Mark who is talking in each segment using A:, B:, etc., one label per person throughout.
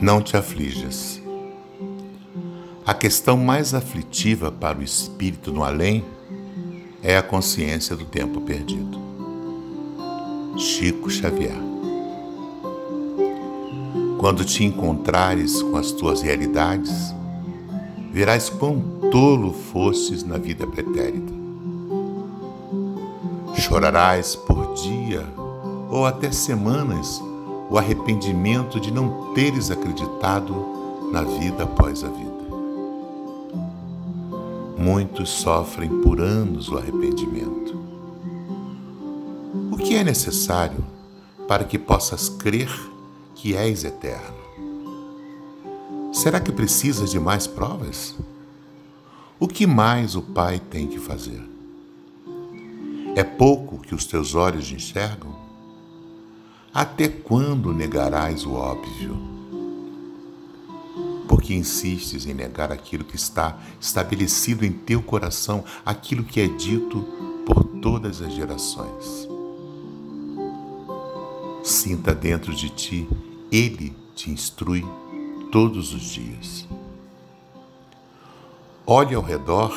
A: Não te aflijas. A questão mais aflitiva para o espírito no além é a consciência do tempo perdido. Chico Xavier. Quando te encontrares com as tuas realidades, verás quão tolo fostes na vida pretérita. Chorarás por dia ou até semanas o arrependimento de não teres acreditado na vida após a vida. Muitos sofrem por anos o arrependimento. O que é necessário para que possas crer que és eterno? Será que precisas de mais provas? O que mais o Pai tem que fazer? É pouco que os teus olhos enxergam? Até quando negarás o óbvio? Porque insistes em negar aquilo que está estabelecido em teu coração, aquilo que é dito por todas as gerações. Sinta dentro de ti, Ele te instrui todos os dias. Olhe ao redor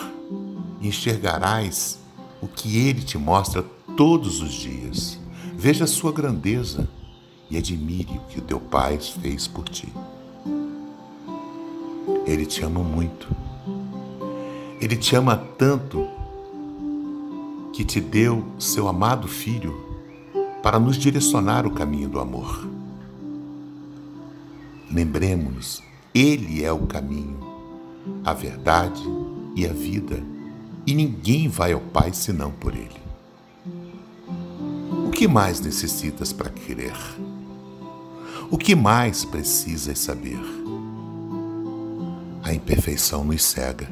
A: e enxergarás o que Ele te mostra todos os dias. Veja a sua grandeza e admire o que o teu Pai fez por ti. Ele te ama muito. Ele te ama tanto que te deu seu amado Filho para nos direcionar o caminho do amor. Lembremos-nos, Ele é o caminho, a verdade e a vida, e ninguém vai ao Pai senão por Ele que mais necessitas para querer? O que mais precisas saber? A imperfeição nos cega.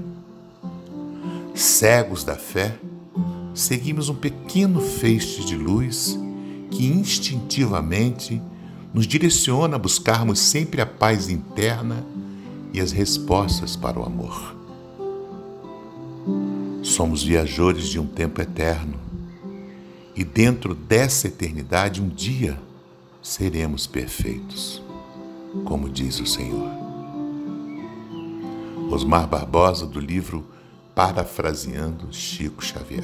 A: Cegos da fé, seguimos um pequeno feixe de luz que instintivamente nos direciona a buscarmos sempre a paz interna e as respostas para o amor. Somos viajores de um tempo eterno e dentro dessa eternidade, um dia seremos perfeitos, como diz o Senhor. Osmar Barbosa, do livro Parafraseando Chico Xavier.